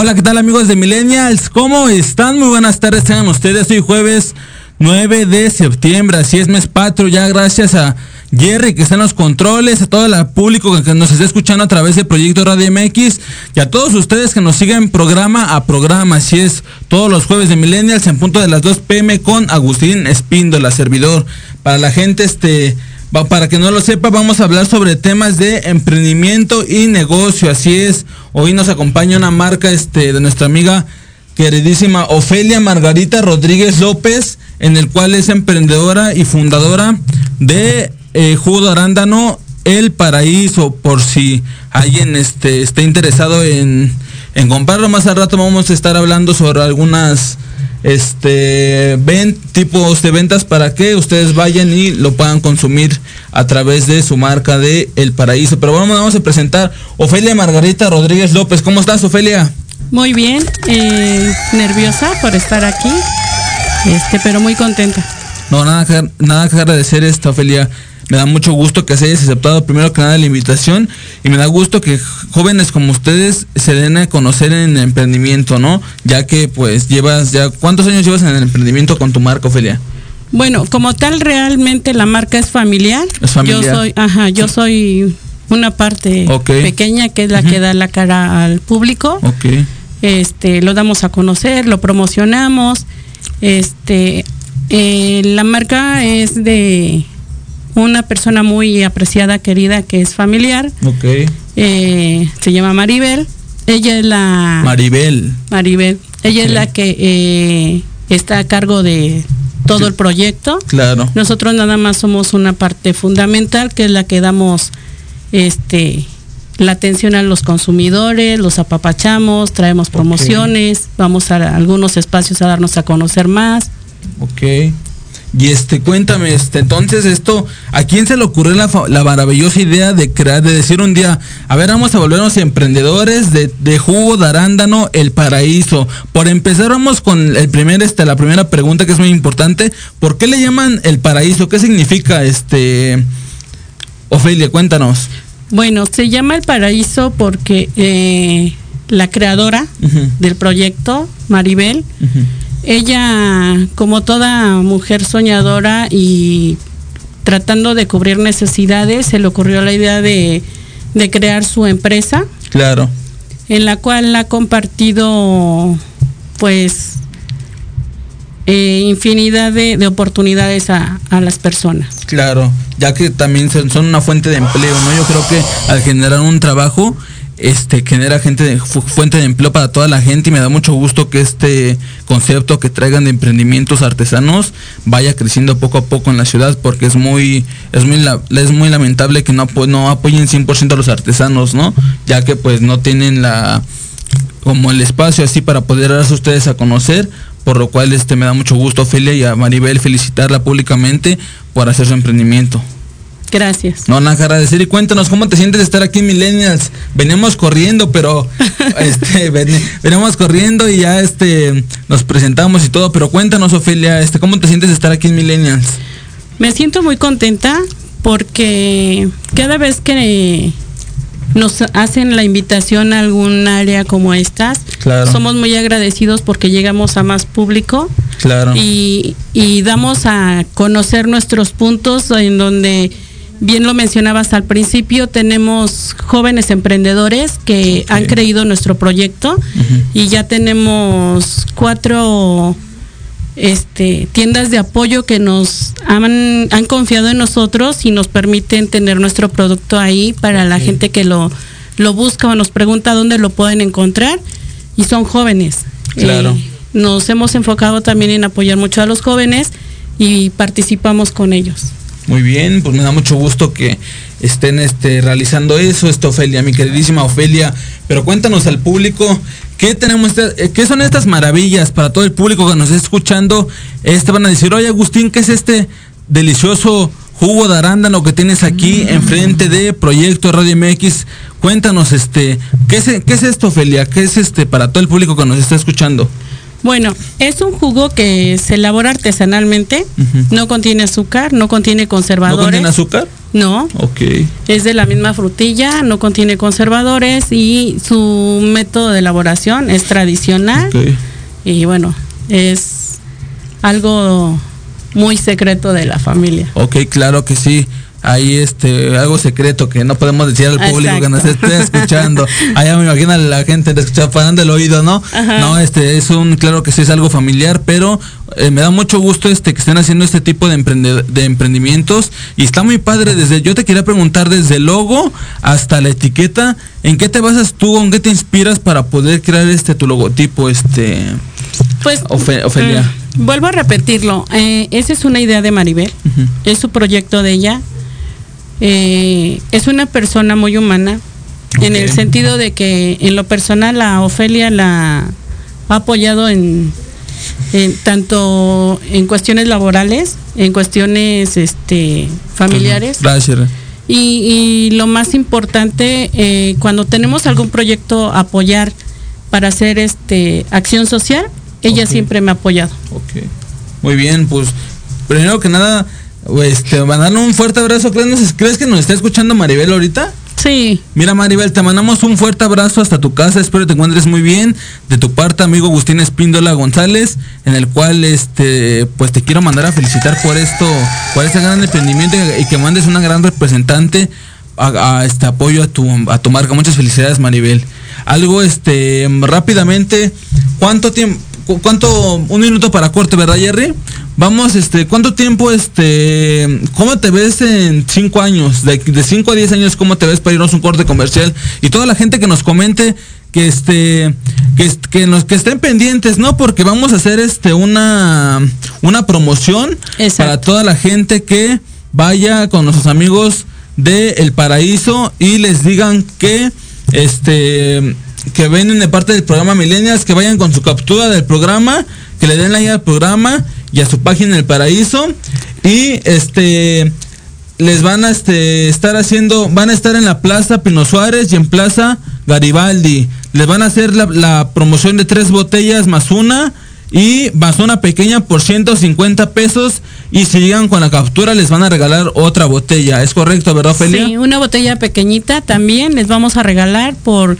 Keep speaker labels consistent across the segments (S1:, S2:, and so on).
S1: Hola, ¿qué tal amigos de Millennials? ¿Cómo están? Muy buenas tardes, sean ustedes. Hoy jueves 9 de septiembre, así es mes patrio, ya gracias a Jerry que está en los controles, a todo el público que nos está escuchando a través de Proyecto Radio MX y a todos ustedes que nos siguen programa a programa, así es, todos los jueves de Millennials en punto de las 2 pm con Agustín Espíndola, servidor. Para la gente, este para que no lo sepa, vamos a hablar sobre temas de emprendimiento y negocio. Así es, hoy nos acompaña una marca este, de nuestra amiga queridísima Ofelia Margarita Rodríguez López, en el cual es emprendedora y fundadora de eh, Jugo Arándano El Paraíso, por si alguien este, está interesado en, en comprarlo. Más al rato vamos a estar hablando sobre algunas este ven tipos de ventas para que ustedes vayan y lo puedan consumir a través de su marca de El Paraíso. Pero bueno, vamos a presentar Ofelia Margarita Rodríguez López. ¿Cómo estás, Ofelia?
S2: Muy bien, eh, nerviosa por estar aquí, este, pero muy contenta.
S1: No, nada que, nada que agradecer esta Ofelia. Me da mucho gusto que se hayas aceptado primero que nada la invitación y me da gusto que jóvenes como ustedes se den a conocer en el emprendimiento, ¿no? Ya que pues llevas ya, ¿cuántos años llevas en el emprendimiento con tu marca, Ofelia?
S2: Bueno, como tal realmente la marca es familiar.
S1: Es familiar.
S2: Yo soy, ajá, yo soy una parte pequeña que es la que da la cara al público.
S1: Ok,
S2: Este, lo damos a conocer, lo promocionamos. Este, eh, la marca es de una persona muy apreciada, querida, que es familiar.
S1: ok.
S2: Eh, se llama Maribel. Ella es la
S1: Maribel.
S2: Maribel. Ella es la que eh, está a cargo de todo el proyecto.
S1: Claro.
S2: Nosotros nada más somos una parte fundamental que es la que damos este la atención a los consumidores, los apapachamos, traemos promociones, vamos a algunos espacios a darnos a conocer más.
S1: Ok. Y este, cuéntame, este, entonces esto, ¿a quién se le ocurrió la, la maravillosa idea de crear, de decir un día, a ver, vamos a volvernos emprendedores de, de jugo de arándano, el paraíso? Por empezar, vamos con el primer, este, la primera pregunta que es muy importante. ¿Por qué le llaman el paraíso? ¿Qué significa este? Ofelia, cuéntanos.
S2: Bueno, se llama El Paraíso porque eh, la creadora del proyecto, Maribel. Ella, como toda mujer soñadora y tratando de cubrir necesidades, se le ocurrió la idea de, de crear su empresa,
S1: Claro,
S2: en la cual ha compartido, pues, eh, infinidad de, de oportunidades a, a las personas.
S1: claro. Ya que también son son una fuente de empleo, ¿no? Yo creo que al generar un trabajo, este genera gente de, fu- fuente de empleo para toda la gente y me da mucho gusto que este concepto que traigan de emprendimientos artesanos vaya creciendo poco a poco en la ciudad porque es muy es muy es muy lamentable que no no apoyen 100% a los artesanos, ¿no? Ya que pues no tienen la como el espacio así para poder darse ustedes a conocer, por lo cual este me da mucho gusto Ofelia y a Maribel felicitarla públicamente por hacer su emprendimiento.
S2: Gracias.
S1: No, nada que agradecer y cuéntanos cómo te sientes de estar aquí en Millennials. Veníamos corriendo, pero este ven- veníamos corriendo y ya este nos presentamos y todo, pero cuéntanos Ofelia, este cómo te sientes de estar aquí en Millennials.
S2: Me siento muy contenta porque cada vez que nos hacen la invitación a algún área como estas,
S1: Claro.
S2: somos muy agradecidos porque llegamos a más público
S1: Claro.
S2: y, y damos a conocer nuestros puntos en donde, bien lo mencionabas al principio, tenemos jóvenes emprendedores que han creído en nuestro proyecto y ya tenemos cuatro este, tiendas de apoyo que nos han, han confiado en nosotros y nos permiten tener nuestro producto ahí para la gente que lo, lo busca o nos pregunta dónde lo pueden encontrar y son jóvenes.
S1: Claro.
S2: Eh, nos hemos enfocado también en apoyar mucho a los jóvenes y participamos con ellos.
S1: Muy bien, pues me da mucho gusto que estén este, realizando eso, esto Ofelia, mi queridísima Ofelia. Pero cuéntanos al público, ¿qué tenemos, esta- eh, qué son estas maravillas para todo el público que nos está escuchando? Este van a decir, oye Agustín, ¿qué es este delicioso jugo de arándano que tienes aquí enfrente de Proyecto Radio MX? Cuéntanos, este, ¿qué es, qué es esto, Ofelia? ¿Qué es este para todo el público que nos está escuchando?
S2: Bueno, es un jugo que se elabora artesanalmente, no contiene azúcar, no contiene
S1: ¿No
S2: conservadores.
S1: contiene azúcar?
S2: No,
S1: Ok.
S2: es de la misma frutilla, no contiene conservadores y su método de elaboración es tradicional y bueno, es algo muy secreto de la familia.
S1: Ok, claro que sí. Hay este algo secreto que no podemos decir al público que nos esté escuchando. Allá me imagino a la gente parando el oído, ¿no?
S2: Ajá.
S1: No, este es un claro que sí es algo familiar, pero eh, me da mucho gusto este que estén haciendo este tipo de emprende- de emprendimientos y está muy padre desde yo te quería preguntar desde el logo hasta la etiqueta, ¿en qué te basas tú, en qué te inspiras para poder crear este tu logotipo este
S2: Pues,
S1: Ofe- Ofelia?
S2: mm, vuelvo a repetirlo, eh, esa es una idea de Maribel, es su proyecto de ella. Eh, es una persona muy humana, en el sentido de que en lo personal a Ofelia la ha apoyado en, en tanto en cuestiones laborales, en cuestiones este, familiares.
S1: Gracias.
S2: Y, y lo más importante, eh, cuando tenemos algún proyecto a apoyar para hacer este acción social, ella siempre me ha apoyado.
S1: Ok. Muy bien, pues primero que nada, este, mandarle un fuerte abrazo. ¿Crees, ¿Crees que nos está escuchando Maribel ahorita?
S2: Sí.
S1: Mira Maribel, te mandamos un fuerte abrazo hasta tu casa, espero te encuentres muy bien. De tu parte, amigo Agustín Espíndola González, en el cual este pues te quiero mandar a felicitar por esto, por este gran emprendimiento y que mandes una gran representante a, este apoyo a tu a tu marca. Muchas felicidades, Maribel. Algo este rápidamente, ¿cuánto tiempo cuánto un minuto para corte, ¿verdad, Jerry? Vamos, este, ¿cuánto tiempo, este, cómo te ves en cinco años? De, de cinco a diez años, ¿cómo te ves para irnos un corte comercial? Y toda la gente que nos comente que este que, que nos que estén pendientes no porque vamos a hacer este una una promoción para toda la gente que vaya con nuestros amigos de El Paraíso y les digan que este que vienen de parte del programa Millennials que vayan con su captura del programa que le den like al programa y a su página El Paraíso y este les van a este, estar haciendo, van a estar en la Plaza Pino Suárez y en Plaza Garibaldi. Les van a hacer la, promoción de tres botellas más una y más una pequeña por 150 pesos y si llegan con la captura les van a regalar otra botella. ¿Es correcto, verdad, Ophelia?
S2: Sí, una botella pequeñita también les vamos a regalar por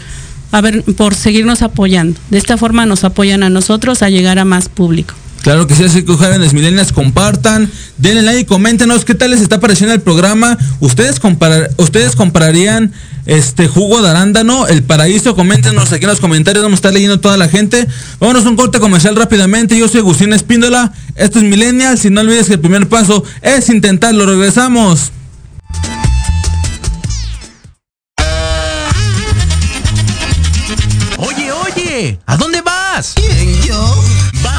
S2: a ver, por seguirnos apoyando. De esta forma nos apoyan a nosotros a llegar a más público.
S1: Claro que sí, así que jóvenes milenias compartan, denle like coméntenos qué tal les está pareciendo el programa. ¿Ustedes, comparar, ustedes comprarían este jugo de arándano, el paraíso? Coméntenos aquí en los comentarios, vamos a estar leyendo toda la gente. Vámonos a un corte comercial rápidamente. Yo soy Agustín Espíndola, esto es Millennials y no olvides que el primer paso es intentarlo. Regresamos.
S3: Oye, oye, ¿a dónde vas?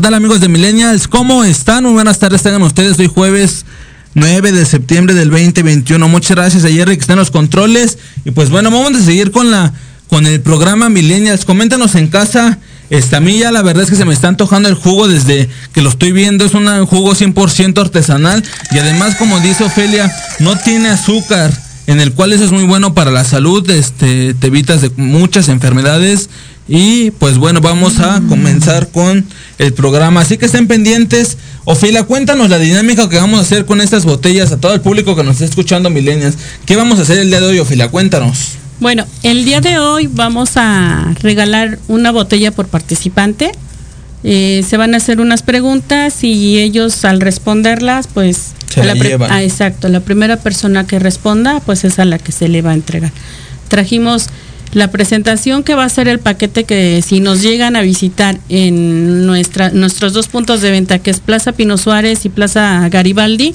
S1: ¿Qué tal amigos de Millennials? ¿Cómo están? Muy buenas tardes, tengan ustedes. Hoy jueves 9 de septiembre del 2021. Muchas gracias a Jerry que está en los controles. Y pues bueno, vamos a seguir con la con el programa Millennials. Coméntanos en casa. Esta milla, la verdad es que se me está antojando el jugo desde que lo estoy viendo. Es un jugo 100% artesanal. Y además, como dice Ofelia, no tiene azúcar. En el cual eso es muy bueno para la salud. Este, te evitas de muchas enfermedades. Y pues bueno, vamos a comenzar con el programa. Así que estén pendientes. Ofelia, cuéntanos la dinámica que vamos a hacer con estas botellas a todo el público que nos está escuchando, milenias. ¿Qué vamos a hacer el día de hoy, Ofelia? Cuéntanos.
S2: Bueno, el día de hoy vamos a regalar una botella por participante. Eh, se van a hacer unas preguntas y ellos al responderlas, pues...
S1: Se la.
S2: Ah, exacto. La primera persona que responda, pues es a la que se le va a entregar. Trajimos la presentación que va a ser el paquete que si nos llegan a visitar en nuestra, nuestros dos puntos de venta, que es Plaza Pino Suárez y Plaza Garibaldi,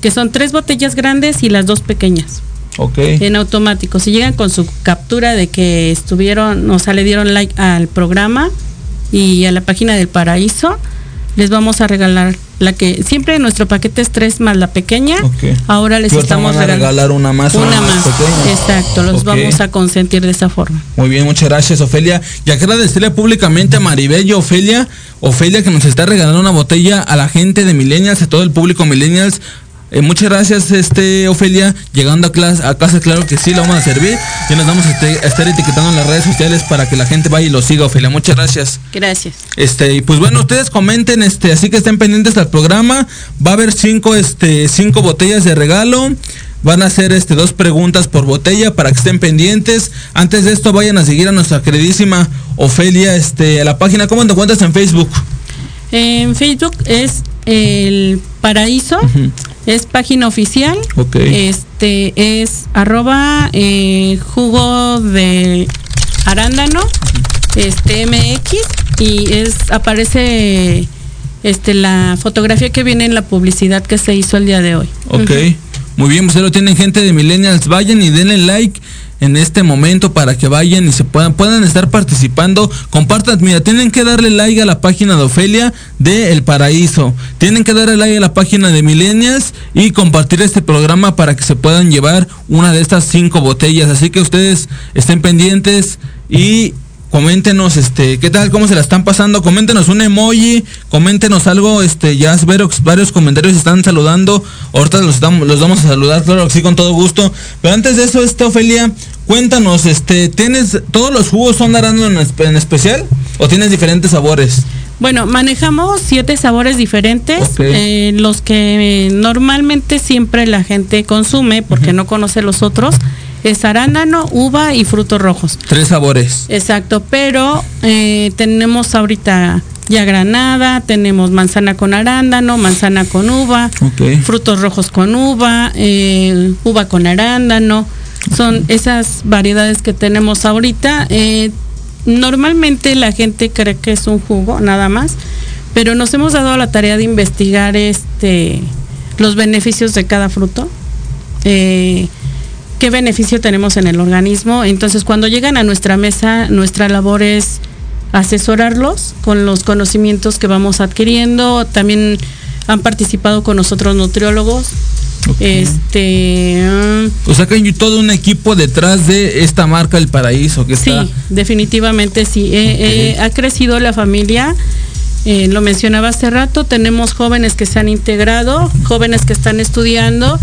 S2: que son tres botellas grandes y las dos pequeñas.
S1: Ok.
S2: En automático. Si llegan con su captura de que estuvieron, o sea, le dieron like al programa y a la página del paraíso, les vamos a regalar la que siempre nuestro paquete es tres más la pequeña. Ahora les estamos
S1: van a regalar una más.
S2: una más.
S1: pequeña.
S2: Exacto, los vamos a consentir de esa forma.
S1: Muy bien, muchas gracias, Ofelia. Y agradecerle públicamente a Maribel y Ofelia, Ofelia que nos está regalando una botella a la gente de Millennials, a todo el público Millennials. Eh, muchas gracias, este Ofelia. Llegando a, clase, a casa, claro que sí, lo vamos a servir. Y nos vamos a, este- a estar etiquetando en las redes sociales para que la gente vaya y lo siga, Ofelia. Muchas gracias.
S2: Gracias.
S1: Este, y pues bueno, ustedes comenten, este, así que estén pendientes al programa. Va a haber cinco, este, cinco botellas de regalo. Van a hacer este dos preguntas por botella para que estén pendientes. Antes de esto, vayan a seguir a nuestra queridísima Ofelia, este, a la página. ¿Cómo te encuentras en Facebook?
S2: En Facebook es el Paraíso. Es página oficial.
S1: Ok.
S2: Este es arroba eh, jugo de arándano, este MX y es aparece este la fotografía que viene en la publicidad que se hizo el día de hoy.
S1: Ok. Muy bien, pues lo tienen gente de Millennials. Vayan y denle like en este momento para que vayan y se puedan, puedan estar participando. Compartan, mira, tienen que darle like a la página de Ofelia de El Paraíso. Tienen que darle like a la página de Millennials y compartir este programa para que se puedan llevar una de estas cinco botellas. Así que ustedes estén pendientes y coméntenos este qué tal cómo se la están pasando coméntenos un emoji coméntenos algo este ya varios, varios comentarios están saludando. Ahorita los damos los vamos a saludar claro que sí con todo gusto. Pero antes de eso este Ofelia cuéntanos este tienes todos los jugos son arándano en, en especial o tienes diferentes sabores
S2: Bueno, manejamos siete sabores diferentes, eh, los que normalmente siempre la gente consume porque no conoce los otros, es arándano, uva y frutos rojos.
S1: tres sabores
S2: Exacto, pero eh, tenemos ahorita ya granada, tenemos manzana con arándano, manzana con uva, frutos rojos con uva, eh, uva con arándano. Son esas variedades que tenemos ahorita. Eh, normalmente la gente cree que es un jugo, nada más, pero nos hemos dado la tarea de investigar este los beneficios de cada fruto. Eh, qué beneficio tenemos en el organismo. Entonces, cuando llegan a nuestra mesa, nuestra labor es asesorarlos con los conocimientos que vamos adquiriendo. También han participado con nosotros nutriólogos.
S1: Ok.
S2: Este, mm,
S1: o sea que hay todo un equipo detrás de esta marca El Paraíso que
S2: sí,
S1: está
S2: definitivamente sí. Eh, eh, ha crecido la familia. eh, lo mencionaba hace rato, tenemos jóvenes que se han integrado, jóvenes que están estudiando.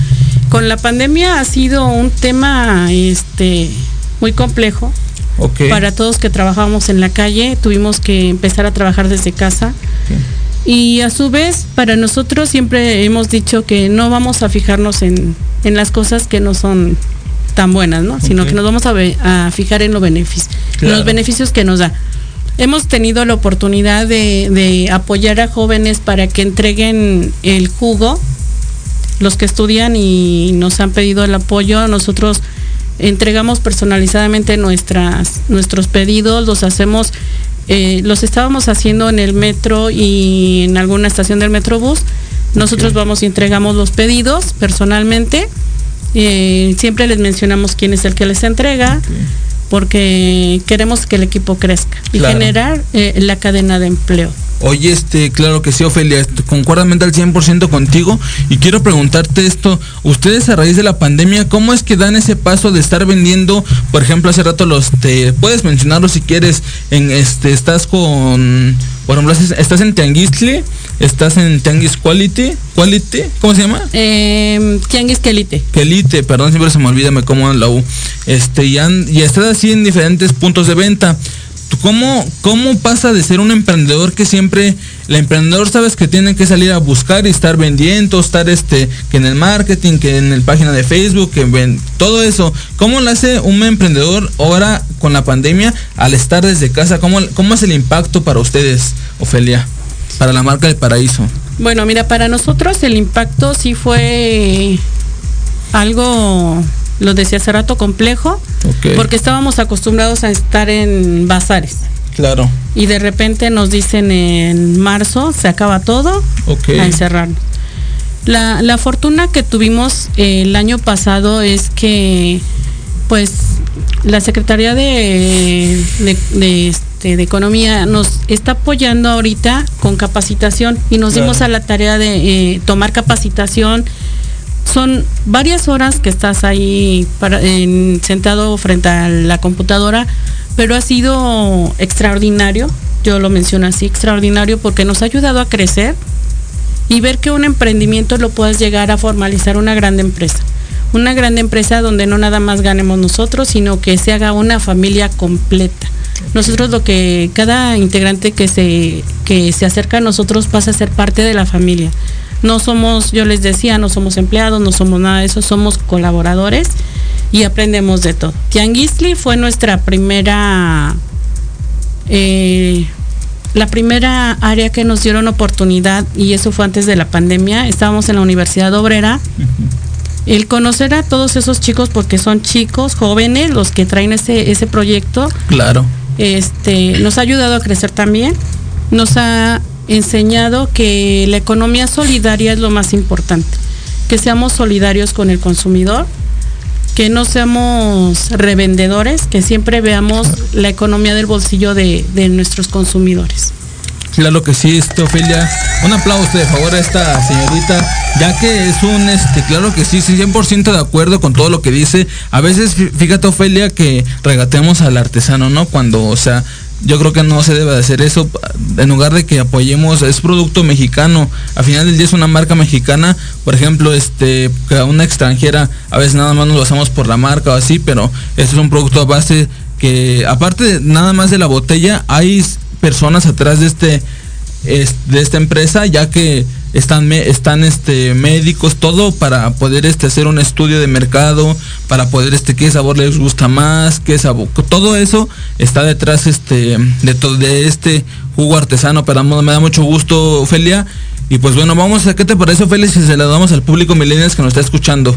S2: Con la pandemia ha sido un tema este, muy complejo. Para todos que trabajamos en la calle, tuvimos que empezar a trabajar desde casa. Y a su vez, para nosotros siempre hemos dicho que no vamos a fijarnos en, en las cosas que no son tan buenas, ¿no? Sino que nos vamos a, fijar en, lo los beneficios que nos da. Hemos tenido la oportunidad de, de apoyar a jóvenes para que entreguen el jugo, los que estudian y nos han pedido el apoyo. Nosotros entregamos personalizadamente nuestras, nuestros pedidos, los hacemos, eh, los estábamos haciendo en el metro y en alguna estación del metrobús. Nosotros vamos y entregamos los pedidos personalmente. Eh, siempre les mencionamos quién es el que les entrega, porque queremos que el equipo crezca y
S1: Claro.
S2: generar eh, la cadena de empleo.
S1: Oye, este, claro que sí, Ofelia, este, concuerdamente al 100% contigo. Y quiero preguntarte esto, ustedes a raíz de la pandemia, ¿cómo es que dan ese paso de estar vendiendo, por ejemplo, hace rato los, te puedes mencionarlo si quieres, en este, estás con, por ejemplo, estás en Tianguistle, estás en Tianguis Quality, Quality, ¿cómo se llama?
S2: Eh, Tianguis Quelite.
S1: Quelite, perdón, siempre se me olvida, me como la U. Este, y, y estás así en diferentes puntos de venta. ¿Cómo, ¿Cómo pasa de ser un emprendedor que siempre, el emprendedor sabes que tiene que salir a buscar y estar vendiendo, estar este, que en el marketing, que en el página de Facebook, que ven, todo eso. ¿Cómo lo hace un emprendedor ahora con la pandemia al estar desde casa? ¿Cómo, cómo es el impacto para ustedes, Ofelia, para la marca del paraíso?
S2: Bueno, mira, para nosotros el impacto sí fue algo lo decía hace rato, complejo, porque estábamos acostumbrados a estar en bazares.
S1: Claro.
S2: Y de repente nos dicen en marzo, se acaba todo, a encerrarnos. La, la, fortuna que tuvimos eh, el año pasado es que, pues, la Secretaría de, de, este, de, Economía nos está apoyando ahorita con capacitación y nos dimos a la tarea de eh, tomar capacitación son varias horas que estás ahí sentado frente a la computadora, pero ha sido extraordinario, yo lo menciono así, extraordinario porque nos ha ayudado a crecer y ver que un emprendimiento lo puedas llegar a formalizar una gran empresa. Una gran empresa donde no nada más ganemos nosotros, sino que se haga una familia completa. Nosotros lo que cada integrante que se, que se acerca a nosotros pasa a ser parte de la familia. No somos, yo les decía, no somos empleados, no somos nada de eso, somos colaboradores y aprendemos de todo. Tianguisli fue nuestra primera, eh, la primera área que nos dieron oportunidad y eso fue antes de la pandemia. Estábamos en la Universidad Obrera. El conocer a todos esos chicos, porque son chicos jóvenes los que traen ese, ese proyecto.
S1: Claro.
S2: Este, nos ha ayudado a crecer también. Nos ha enseñado que la economía solidaria es lo más importante, que seamos solidarios con el consumidor, que no seamos revendedores, que siempre veamos la economía del bolsillo de, nuestros consumidores.
S1: Claro que sí, este, Ofelia. Un aplauso de favor a esta señorita, ya que es un, este, claro que sí, 100% de acuerdo con todo lo que dice. A veces, fíjate, Ofelia, que regatemos al artesano, ¿no? Cuando, o sea, yo creo que no se debe hacer eso en lugar de que apoyemos es producto mexicano al final del día es una marca mexicana por ejemplo este una extranjera a veces nada más nos hacemos por la marca o así pero este es un producto a base que aparte de, nada más de la botella hay personas atrás de este de esta empresa ya que están, están este, médicos, todo para poder este, hacer un estudio de mercado, para poder este, qué sabor les gusta más, qué sabor, todo eso está detrás este, de, todo, de este jugo artesano, pero me da mucho gusto, Ofelia. Y pues bueno, vamos a, ¿qué te parece, Ofelia, si se la damos al público millennials que nos está escuchando?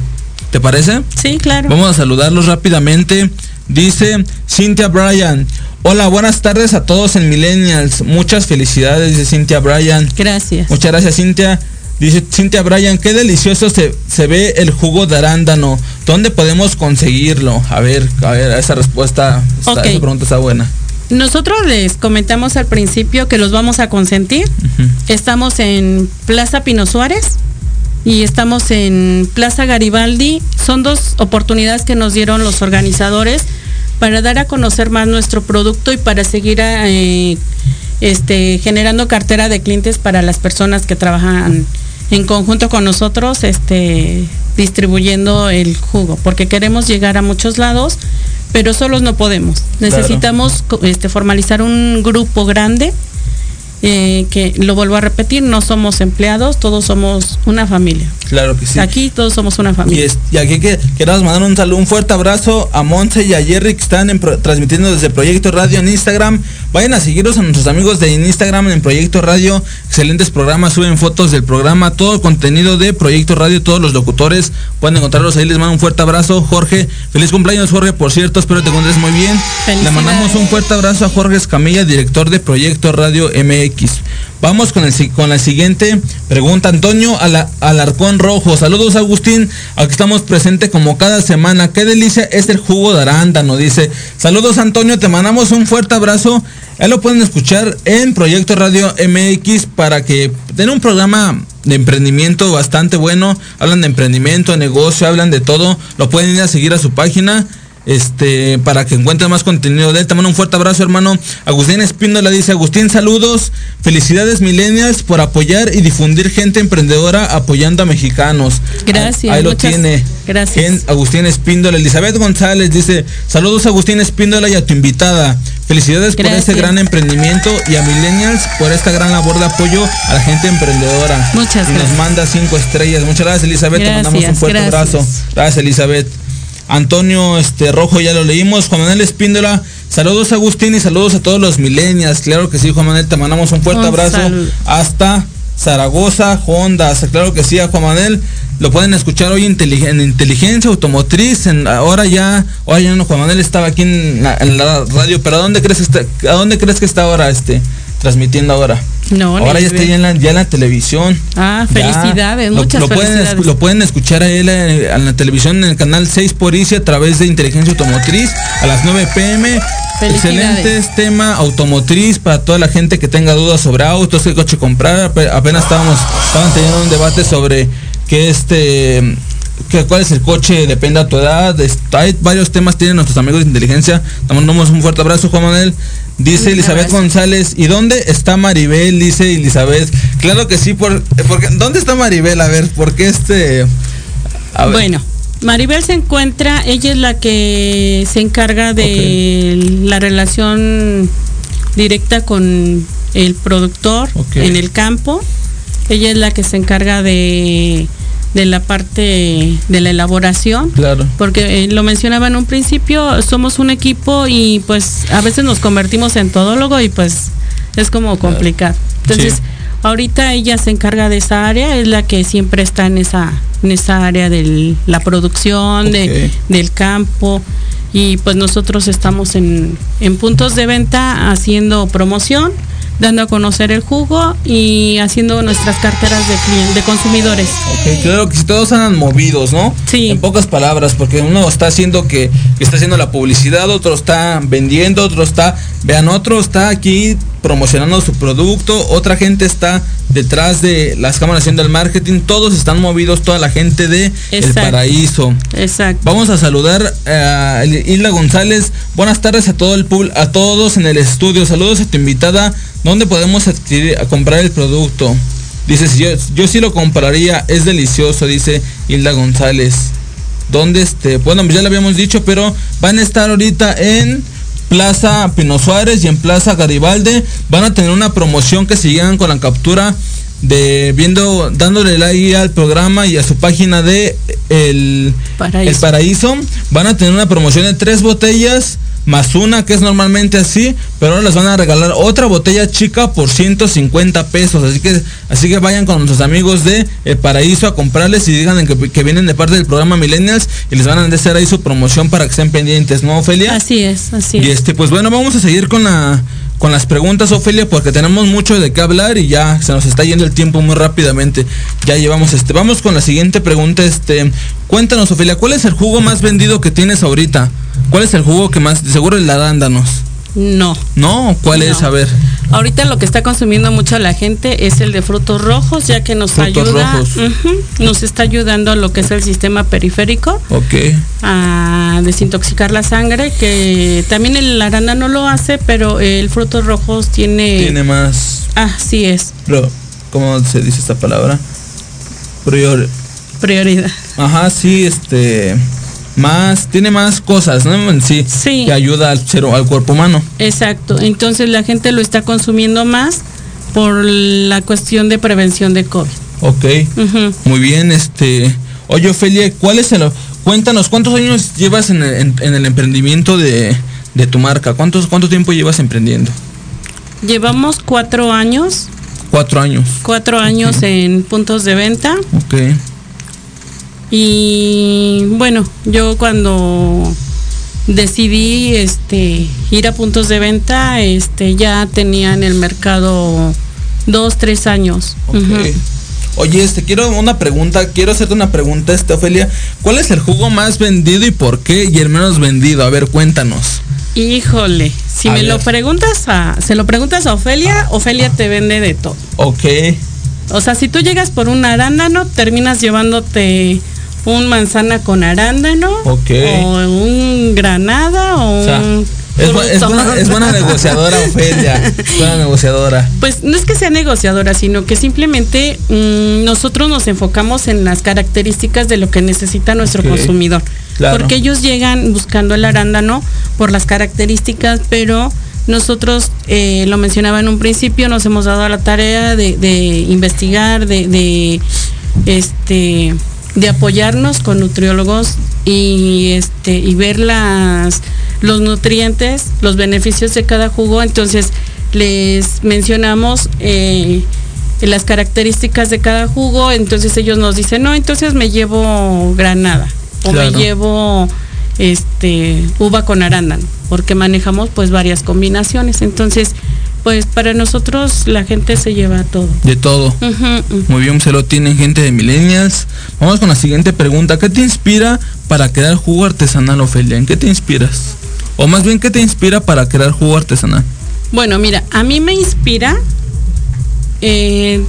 S1: ¿Te parece?
S2: Sí, claro.
S1: Vamos a saludarlos rápidamente. Dice Cynthia Bryan. Hola, buenas tardes a todos en Millennials. Muchas felicidades, dice Cynthia Bryan.
S2: Gracias.
S1: Muchas gracias, Cintia. Dice Cynthia Bryan, qué delicioso se, se, ve el jugo de arándano. ¿Dónde podemos conseguirlo? A ver, a ver, esa respuesta, esa pregunta está buena.
S2: Nosotros les comentamos al principio que los vamos a consentir. Estamos en Plaza Pino Suárez, y estamos en Plaza Garibaldi. Son dos oportunidades que nos dieron los organizadores para dar a conocer más nuestro producto y para seguir eh, este, generando cartera de clientes para las personas que trabajan en conjunto con nosotros este, distribuyendo el jugo, porque queremos llegar a muchos lados, pero solos no podemos. Necesitamos este, formalizar un grupo grande eh, que lo vuelvo a repetir, no somos empleados, todos somos una familia.
S1: Claro que sí.
S2: Aquí todos somos una familia.
S1: Y, aquí que, queremos mandar un saludo, un fuerte abrazo a Monse y a Jerry que están transmitiendo desde Proyecto Radio en Instagram. Vayan a seguirnos a nuestros amigos de Instagram en Proyecto Radio. Excelentes programas, suben fotos del programa, todo el contenido de Proyecto Radio, todos los locutores pueden encontrarlos ahí. Les mando un fuerte abrazo, Jorge. Feliz cumpleaños, Jorge, por cierto, espero te encuentres muy bien. Le mandamos un fuerte abrazo a Jorge Escamilla, director de Proyecto Radio MX. Vamos con, el, con la siguiente pregunta. Antonio Alarcón Rojo. Saludos Agustín. Aquí estamos presentes como cada semana. Qué delicia es el jugo de arándano. Dice. Saludos Antonio. Te mandamos un fuerte abrazo. Ya lo pueden escuchar en Proyecto Radio MX para que den un programa de emprendimiento bastante bueno. Hablan de emprendimiento, negocio, hablan de todo. Lo pueden ir a seguir a su página este, para que encuentren más contenido de él. Te mando un fuerte abrazo, hermano. Agustín Espíndola dice, Agustín, saludos. Felicidades millennials por apoyar y difundir gente emprendedora apoyando a mexicanos.
S2: Gracias.
S1: Ahí, lo tiene.
S2: Gracias.
S1: Agustín Espíndola. Elizabeth González dice, saludos Agustín Espíndola y a tu invitada. Felicidades por este gran emprendimiento y a millennials por esta gran labor de apoyo a la gente emprendedora.
S2: Muchas
S1: y
S2: gracias.
S1: nos manda cinco estrellas. Muchas gracias, Elizabeth. Te mandamos un fuerte abrazo. Gracias, Elizabeth. Antonio este, Rojo ya lo leímos. Juan Manuel Espíndola. Saludos Agustín y saludos a todos los milenias. Claro que sí, Juan Manuel, te mandamos un fuerte abrazo hasta Zaragoza, Honda. Claro que sí, a Juan Manuel. Lo pueden escuchar hoy en inteligencia automotriz. En, ahora ya, ahora ya no, Juan Manuel estaba aquí en la, en la radio, pero ¿a dónde crees que está, a dónde crees que está ahora este? transmitiendo ahora.
S2: No,
S1: ahora ya está ya en, la, ya en la televisión.
S2: Ah, felicidades,
S1: ya.
S2: muchas
S1: lo, lo
S2: felicidades.
S1: Pueden, lo pueden escuchar a él en, en, la televisión en el canal 6 por ICI a través de Inteligencia Automotriz a las 9 pm. Excelente tema automotriz para toda la gente que tenga dudas sobre autos, qué coche comprar. Apenas estábamos, estaban teniendo un debate sobre que este que cuál es el coche, depende a tu edad. Hay varios temas, tienen nuestros amigos de inteligencia. Te mandamos un fuerte abrazo, Juan Manuel. Dice Elizabeth González, ¿y dónde está Maribel? Dice Elizabeth. Claro que sí, por, porque, ¿dónde está Maribel? A ver, ¿por qué este...?
S2: Bueno, Maribel se encuentra, ella es la que se encarga de okay. la relación directa con el productor okay. en el campo. Ella es la que se encarga de de la parte de la elaboración.
S1: Claro.
S2: Porque eh, lo mencionaba en un principio, somos un equipo y pues a veces nos convertimos en todólogo y pues es como complicado. Entonces, sí. ahorita ella se encarga de esa área, es la que siempre está en esa, en esa área de la producción, okay. de, del campo. Y pues nosotros estamos en, en puntos de venta haciendo promoción dando a conocer el jugo y haciendo nuestras carteras de clientes, de consumidores.
S1: Ok, claro que si todos andan movidos, ¿no?
S2: Sí.
S1: En pocas palabras, porque uno está haciendo que, que está haciendo la publicidad, otro está vendiendo, otro está, vean, otro está aquí promocionando su producto, otra gente está detrás de las cámaras haciendo el marketing, todos están movidos, toda la gente de
S2: Exacto.
S1: El Paraíso.
S2: Exacto.
S1: Vamos a saludar a Isla González. Buenas tardes a todo el a todos en el estudio. Saludos a tu invitada. ¿Dónde podemos adquirir, a comprar el producto? Dice, yo, yo sí lo compraría, es delicioso, dice Hilda González. ¿Dónde este? Bueno, ya lo habíamos dicho, pero van a estar ahorita en Plaza Pino Suárez y en Plaza Garibalde. Van a tener una promoción que se llegan con la captura de viendo, dándole like al programa y a su página de el
S2: Paraíso.
S1: el Paraíso. Van a tener una promoción de tres botellas más una que es normalmente así, pero ahora les van a regalar otra botella chica por 150 pesos. Así que, así que vayan con nuestros amigos de El Paraíso a comprarles y digan que, que vienen de parte del programa Millennials y les van a hacer ahí su promoción para que estén pendientes, ¿no, Ofelia?
S2: Así es, así
S1: y
S2: es.
S1: este, pues bueno, vamos a seguir con la con las preguntas, Ofelia, porque tenemos mucho de qué hablar y ya se nos está yendo el tiempo muy rápidamente. Ya llevamos este. Vamos con la siguiente pregunta. Este, cuéntanos, Ofelia, ¿cuál es el jugo más vendido que tienes ahorita? ¿Cuál es el jugo que más, seguro el arándanos?
S2: No.
S1: No, ¿cuál
S2: No.
S1: es? A ver.
S2: Ahorita lo que está consumiendo mucho la gente es el de frutos rojos, ya que nos
S1: Frutos
S2: ayuda,
S1: rojos.
S2: nos está ayudando a lo que es el sistema periférico
S1: Ok.
S2: a desintoxicar la sangre, que también el arándano lo hace, pero el frutos rojos tiene,
S1: Tiene más.
S2: así es,
S1: Pero, ¿cómo se dice esta palabra? Prior.
S2: prioridad.
S1: Ajá, sí, este. Más, tiene más cosas, ¿no? En sí.
S2: Sí.
S1: Que ayuda al, ser- al cuerpo humano.
S2: Exacto, entonces la gente lo está consumiendo más por la cuestión de prevención de COVID.
S1: Ok. Muy bien, este. Oye, Ofelia, ¿cuál es el. Cuéntanos, ¿cuántos años llevas en el, en- en el emprendimiento de, de tu marca? ¿Cuántos, ¿Cuánto tiempo llevas emprendiendo?
S2: Llevamos cuatro años,
S1: Cuatro años.
S2: cuatro años en puntos de venta
S1: Ok.
S2: Y bueno, yo cuando decidí este ir a puntos de venta, este ya tenía en el mercado dos, tres años.
S1: Ok.
S2: Ujú.
S1: Oye, este, quiero una pregunta, quiero hacerte una pregunta, este, Ofelia. ¿Cuál es el jugo más vendido y por qué? Y el menos vendido. A ver, cuéntanos.
S2: Híjole, si
S1: A
S2: me lo preguntas a, se lo preguntas a Ofelia, Ofelia te vende de todo.
S1: Ok.
S2: O sea, si tú llegas por un arándano, terminas llevándote un manzana con arándano,
S1: Ok.
S2: o un granada, o,
S1: O sea,
S2: un
S1: es, bu- es buena, es buena negociadora, Ofelia. Buena negociadora.
S2: Pues no es que sea negociadora, sino que simplemente mm, nosotros nos enfocamos en las características de lo que necesita nuestro consumidor.
S1: claro.
S2: Porque ellos llegan buscando el arándano por las características, pero nosotros, eh, lo mencionaba en un principio, nos hemos dado a la tarea de, de investigar, de, de, este de apoyarnos con nutriólogos y este y ver las los nutrientes, los beneficios de cada jugo. Entonces les mencionamos eh, las características de cada jugo. Entonces ellos nos dicen no, entonces me llevo granada o
S1: Claro.
S2: me llevo este uva con arándano, porque manejamos pues varias combinaciones. Entonces pues para nosotros la gente se lleva todo.
S1: De todo. Muy bien, se lo tienen gente de millennials. Vamos con la siguiente pregunta. ¿Qué te inspira para crear jugo artesanal, Ofelia? ¿En qué te inspiras? O más bien, ¿qué te inspira para crear jugo artesanal?
S2: Bueno, mira, a mí me inspira. eh,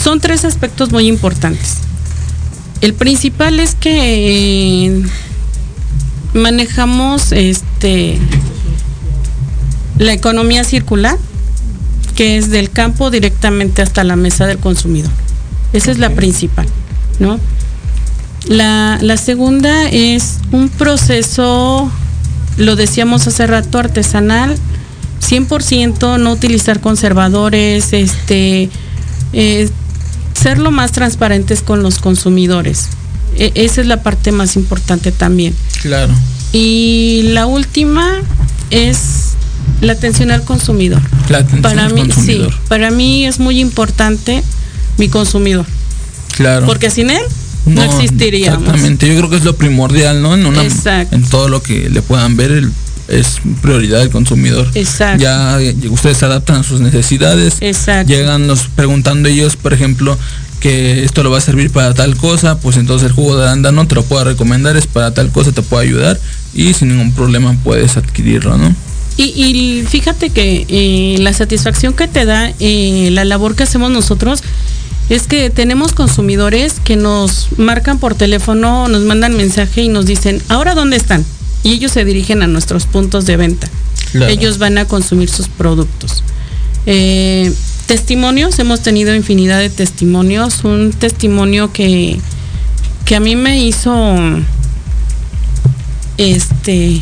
S2: son tres aspectos muy importantes. El principal es que eh, manejamos este la economía circular, que es del campo directamente hasta la mesa del consumidor. Esa es la principal, ¿no? La, la segunda es un proceso, lo decíamos hace rato, artesanal, 100%, no utilizar conservadores, este, eh, ser lo más transparentes con los consumidores. E- esa es la parte más importante también.
S1: Claro.
S2: Y la última es la atención al consumidor.
S1: La atención
S2: Para
S1: al
S2: mí,
S1: consumidor.
S2: sí, para mí es muy importante mi consumidor,
S1: Claro.
S2: porque sin él no, existiríamos.
S1: Exactamente, yo creo que es lo primordial, ¿no? En, una-
S2: Exacto.
S1: en todo lo que le puedan ver, el- es prioridad del consumidor.
S2: Exacto.
S1: Ya eh, ustedes se adaptan a sus necesidades.
S2: Exacto.
S1: Llegan los preguntando ellos, por ejemplo, que esto lo va a servir para tal cosa, pues entonces el jugo de arándano te lo puedo recomendar, es para tal cosa, te puede ayudar y sin ningún problema puedes adquirirlo, ¿no?
S2: Y, y fíjate que eh, la satisfacción que te da eh, la labor que hacemos nosotros es que tenemos consumidores que nos marcan por teléfono, nos mandan mensaje y nos dicen, ¿ahora dónde están? Y ellos se dirigen a nuestros puntos de venta.
S1: Claro.
S2: Ellos van a consumir sus productos. Eh, testimonios, hemos tenido infinidad de testimonios. Un testimonio que, que a mí me hizo este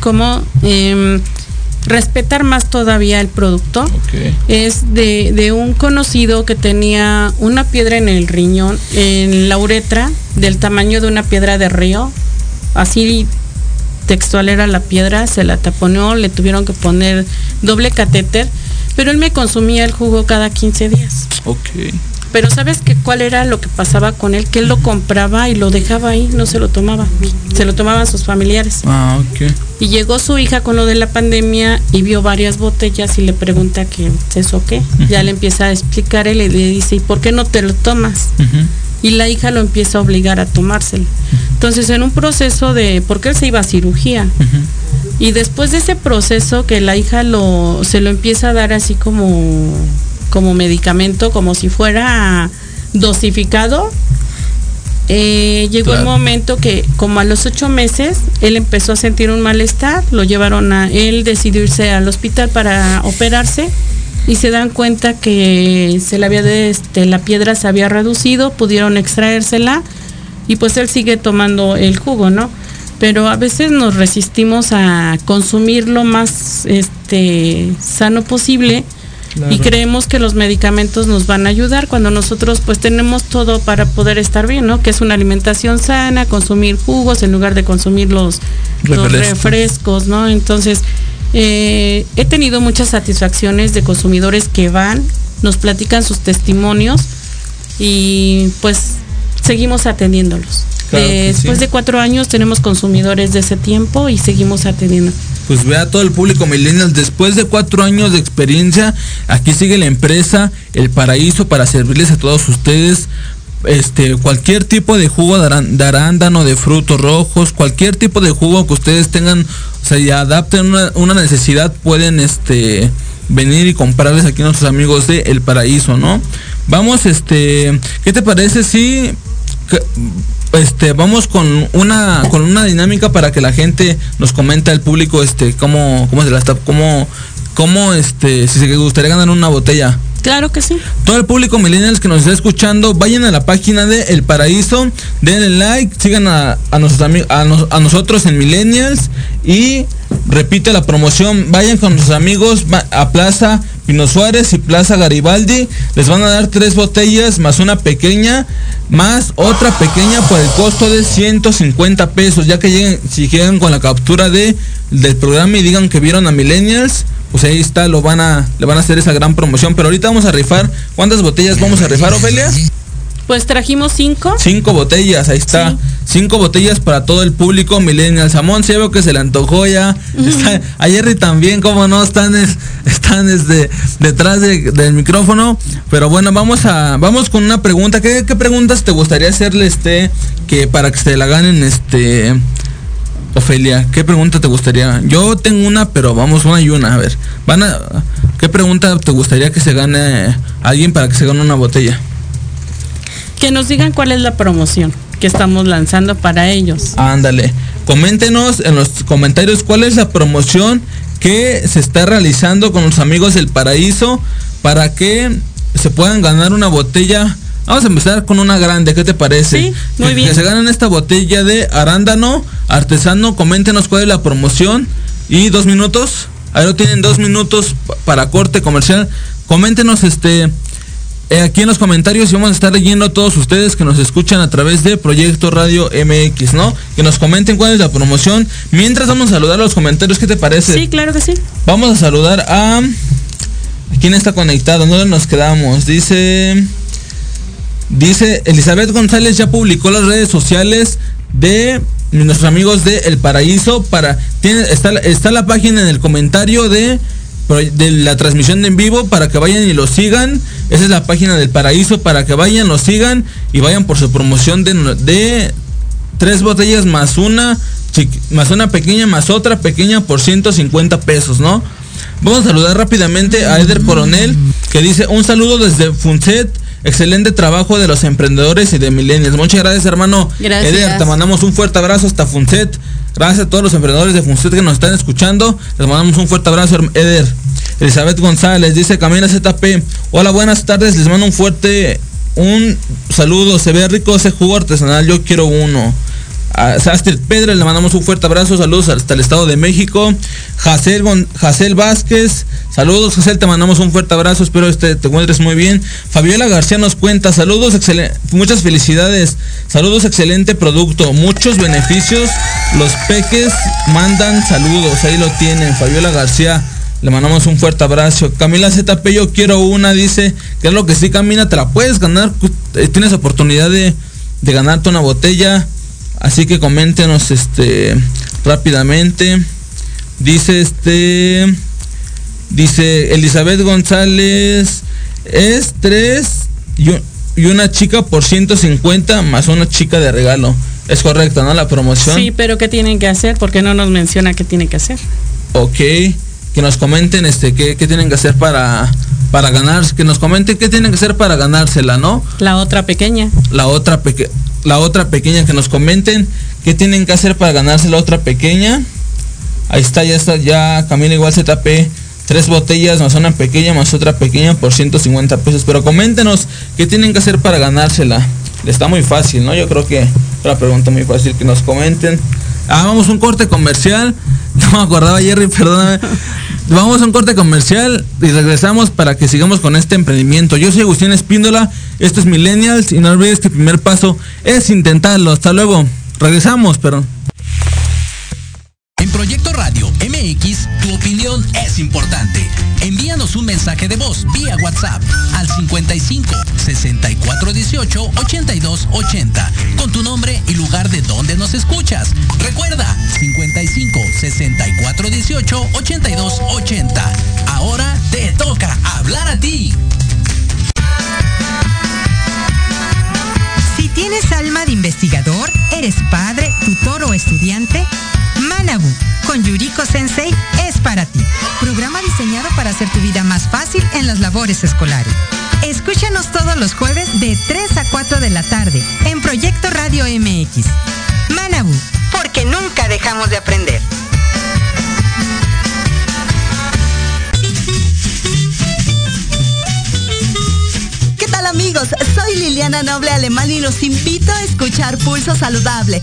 S2: como em, respetar más todavía el producto es de, de un conocido que tenía una piedra en el riñón, en la uretra, del tamaño de una piedra de río. Así textual era la piedra, se la taponeó, le tuvieron que poner doble catéter, pero él me consumía el jugo cada 15 días.
S1: Ok.
S2: Pero ¿sabes qué, cuál era lo que pasaba con él? Que él lo compraba y lo dejaba ahí, no se lo tomaba. Se lo tomaban sus familiares.
S1: Ah, ok.
S2: Y llegó su hija con lo de la pandemia y vio varias botellas y le pregunta que es eso qué. Ya le empieza a explicar él y le dice, ¿y por qué no te lo tomas? Y la hija lo empieza a obligar a tomárselo. Entonces, en un proceso de, porque él se iba a cirugía. Y después de ese proceso que la hija lo, se lo empieza a dar así como, como medicamento, como si fuera dosificado, eh, llegó el
S1: Claro.
S2: momento que como a los ocho meses él empezó a sentir un malestar, lo llevaron a, él decidió irse al hospital para operarse y se dan cuenta que se le había de, este, la piedra se había reducido, pudieron extraérsela y pues él sigue tomando el jugo, ¿no? Pero a veces nos resistimos a consumir lo más este sano posible y creemos que los medicamentos nos van a ayudar cuando nosotros pues tenemos todo para poder estar bien, ¿no? Que es una alimentación sana, consumir jugos en lugar de consumir los,
S1: refrescos,
S2: ¿no? Entonces, eh, he tenido muchas satisfacciones de consumidores que van, nos platican sus testimonios y pues seguimos atendiéndolos.
S1: Claro
S2: Después
S1: sí.
S2: de cuatro años tenemos consumidores de ese tiempo y seguimos atendiendo.
S1: pues vea todo el público millennial, después de cuatro años de experiencia, aquí sigue la empresa El Paraíso para servirles a todos ustedes este, cualquier tipo de jugo de, arándano, de frutos rojos, cualquier tipo de jugo que ustedes tengan, o sea, y adapten una, necesidad, pueden este, venir y comprarles aquí a nuestros amigos de El Paraíso, ¿no? Vamos, este, ¿qué te parece si este vamos con una con una dinámica para que la gente nos comente al público este cómo cómo se la está cómo cómo este si se gustaría ganar una botella
S2: Claro que sí.
S1: Todo el público millennials que nos está escuchando, vayan a la página de El Paraíso, denle like, sigan a, nuestros amigos, a, nosotros en Millennials y repite la promoción, vayan con sus amigos a Plaza Pino Suárez y Plaza Garibaldi, les van a dar tres botellas más una pequeña, más otra pequeña por el costo de 150 pesos, ya que lleguen, si llegan con la captura de, del programa y digan que vieron a Millennials, pues ahí está, lo van a, le van a hacer esa gran promoción. Pero ahorita vamos a rifar. ¿Cuántas botellas vamos a rifar, Ofelia?
S2: Pues trajimos cinco.
S1: Cinco botellas, ahí está. Cinco botellas para todo el público. Millennial Samón, se veo que se le antojó ya. a Jerry también, como no, están, están desde, detrás del micrófono. Pero bueno, vamos a, vamos con una pregunta. ¿Qué, preguntas te gustaría hacerle este que para que se la ganen este Ofelia, ¿qué pregunta te gustaría? Yo tengo una, pero vamos una y una. A ver, van a, ¿qué pregunta te gustaría que se gane alguien para que se gane una botella?
S2: Que nos digan cuál es la promoción que estamos lanzando para ellos.
S1: Ándale, coméntenos en los comentarios cuál es la promoción que se está realizando con los amigos del paraíso para que se puedan ganar una botella Vamos a empezar con una grande, ¿qué te parece?
S2: Sí, muy bien.
S1: Que se ganan esta botella de arándano artesano. Coméntenos cuál es la promoción. Y dos minutos. Ahí lo tienen dos minutos para corte comercial. Coméntenos este aquí en los comentarios y vamos a estar leyendo a todos ustedes que nos escuchan a través de Proyecto Radio MX, ¿no? Que nos comenten cuál es la promoción. Mientras vamos a saludar a los comentarios, ¿qué te parece?
S2: Sí, claro que sí.
S1: Vamos a saludar a... ¿Quién está conectado? ¿Dónde nos quedamos? Dice... Dice Elizabeth González ya publicó las redes sociales de nuestros amigos de El Paraíso para tiene está, está la página en el comentario de de la transmisión en vivo para que vayan y lo sigan. Esa es la página del Paraíso para que vayan, lo sigan y vayan por su promoción de, de tres botellas más una más una pequeña más otra pequeña por 150 pesos, ¿no? Vamos a saludar rápidamente a Eder Coronel que dice un saludo desde Funset Excelente trabajo de los emprendedores y de millennials. Muchas gracias, hermano.
S2: Gracias.
S1: Eder, te mandamos un fuerte abrazo hasta Funset. Gracias a todos los emprendedores de Funset que nos están escuchando. Les mandamos un fuerte abrazo, Eder. Elizabeth González dice Camila ZP. Hola, buenas tardes. Les mando un fuerte un saludo. Se ve rico ese jugo artesanal. Yo quiero uno. A Sastrid Pedro le mandamos un fuerte abrazo, saludos hasta el Estado de México. Jacel, Vázquez, saludos Jacel, te mandamos un fuerte abrazo, espero este, te encuentres muy bien. Fabiola García nos cuenta, saludos, muchas felicidades, saludos, excelente producto, muchos beneficios, los peques mandan saludos, ahí lo tienen, Fabiola García. Le mandamos un fuerte abrazo. Camila ZP, yo quiero una, dice, que es lo que sí, Camila, te la puedes ganar. Eh, tienes oportunidad de, de ganarte una botella Así que coméntenos este rápidamente. Dice este dice Elizabeth González es tres y, una chica por 150 más una chica de regalo. Es correcto, ¿no? La promoción.
S2: Sí, pero ¿qué tienen que hacer? Porque no nos menciona qué tienen que hacer.
S1: Ok, que nos comenten este qué, qué tienen que hacer para para ganar, que nos comenten qué tienen que hacer para ganársela, ¿no?
S2: La otra pequeña.
S1: La otra pequeña la otra pequeña, que nos comenten qué tienen que hacer para ganarse la otra pequeña. Ahí está, ya está, ya Camila igual se tapé tres botellas más una pequeña más otra pequeña por 150 pesos. Pero coméntenos qué tienen que hacer para ganársela. Está muy fácil, ¿no? Yo creo que la pregunta muy fácil que nos comenten. Ah, vamos un corte comercial. No me acordaba Jerry, perdóname. Vamos a un corte comercial y regresamos para que sigamos con este emprendimiento. Yo soy Agustín Espíndola, esto es Millennials y no olvides que el primer paso es intentarlo. Hasta luego. Regresamos, perdón.
S3: Mensaje de voz vía WhatsApp al 55 64 18 82 80 con tu nombre y lugar de donde nos escuchas. Recuerda 55 64 18 82 80. Ahora te toca hablar a ti.
S4: Si tienes alma de investigador, eres padre, tutor o estudiante, Manabu con Yuriko Sensei es para ti. Programa diseñado para hacer tu vida más fácil en las labores escolares. Escúchanos todos los jueves de 3 a 4 de la tarde en Proyecto Radio MX. Manabu, porque nunca dejamos de aprender.
S5: ¿Qué tal amigos? Soy Liliana Noble Alemán y los invito a escuchar Pulso Saludable,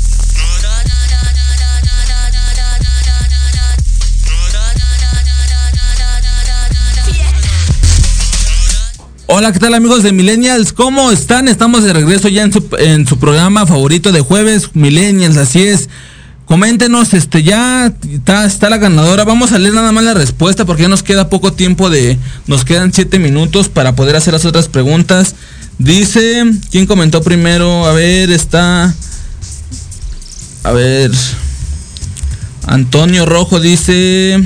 S1: Hola, ¿qué tal amigos de Millennials? ¿Cómo están? Estamos de regreso ya en su, programa favorito de jueves, Millennials, así es. Coméntenos, este, ya está, está la ganadora. Vamos a leer nada más la respuesta porque ya nos queda poco tiempo de. Nos quedan siete minutos para poder hacer las otras preguntas. Dice, ¿quién comentó primero? A ver, está. A ver. Antonio Rojo dice.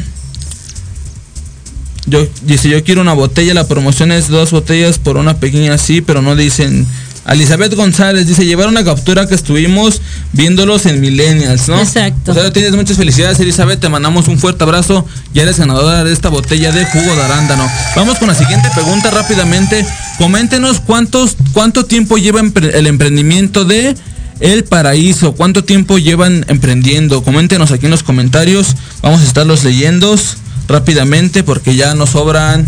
S1: Yo, dice, yo quiero una botella, la promoción es dos botellas por una pequeña así, pero no dicen. Elizabeth González dice, llevar una captura que estuvimos viéndolos en Millennials, ¿no?
S2: Exacto.
S1: O sea, tienes muchas felicidades, Elizabeth, te mandamos un fuerte abrazo. Ya eres ganadora de esta botella de jugo de arándano. Vamos con la siguiente pregunta rápidamente. Coméntenos cuántos, cuánto tiempo lleva el emprendimiento de El Paraíso. ¿Cuánto tiempo llevan emprendiendo? Coméntenos aquí en los comentarios. Vamos a estarlos leyendo rápidamente porque ya nos sobran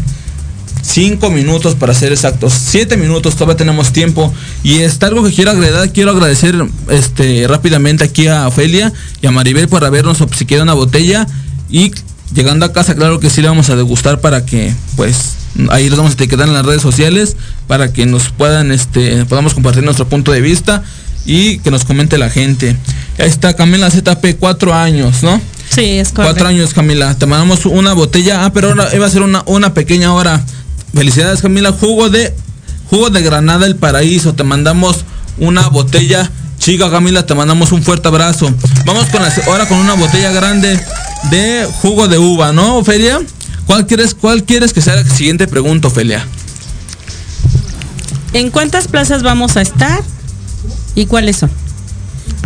S1: 5 minutos para ser exactos. 7 minutos, todavía tenemos tiempo. Y está algo que quiero agregar, quiero agradecer este rápidamente aquí a Ofelia y a Maribel por habernos obsequiado una botella. Y llegando a casa, claro que sí le vamos a degustar para que pues ahí los vamos a etiquetar en las redes sociales para que nos puedan este podamos compartir nuestro punto de vista y que nos comente la gente. Ahí está Camila ZP, 4 años, ¿no?
S2: Sí, es correcto.
S1: Cuatro años, Camila. Te mandamos una botella. Ah, pero ahora iba a ser una, una pequeña hora. Felicidades, Camila. Jugo de jugo de Granada el Paraíso. Te mandamos una botella. Chica Camila, te mandamos un fuerte abrazo. Vamos con la, ahora con una botella grande de jugo de uva, ¿no, Ofelia? ¿Cuál quieres, cuál quieres que sea la siguiente pregunta, Ofelia?
S2: ¿En cuántas plazas vamos a estar? ¿Y cuáles son?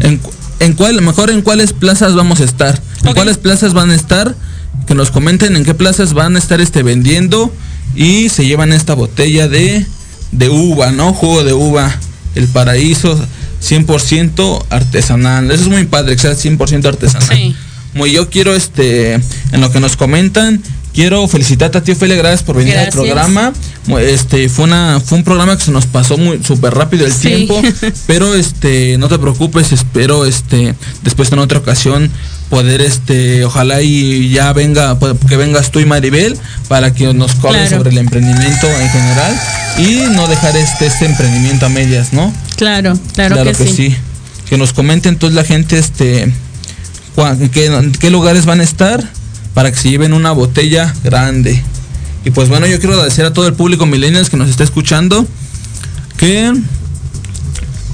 S1: ¿En, en cuál, mejor en cuáles plazas vamos a estar? ¿En cuáles plazas van a estar? Que nos comenten en qué plazas van a estar este vendiendo y se llevan esta botella de, de uva, ¿no? Jugo de uva, el paraíso 100% artesanal. Eso es muy padre, que sea 100% artesanal.
S2: Sí.
S1: Muy yo quiero este en lo que nos comentan quiero felicitarte a ti Ophelia, gracias por venir
S2: Gracias.
S1: al programa este fue una fue un programa que se nos pasó muy súper rápido el
S2: Sí.
S1: tiempo pero este no te preocupes espero este después en otra ocasión poder este ojalá y ya venga que vengas tú y Maribel para que nos
S2: Claro.
S1: sobre el emprendimiento en general y no dejar este este emprendimiento a medias no
S2: Claro, claro, que, sí.
S1: que nos comenten entonces la gente este en qué, en qué lugares van a estar para que se lleven una botella grande y pues bueno yo quiero agradecer a todo el público millennials que nos está escuchando que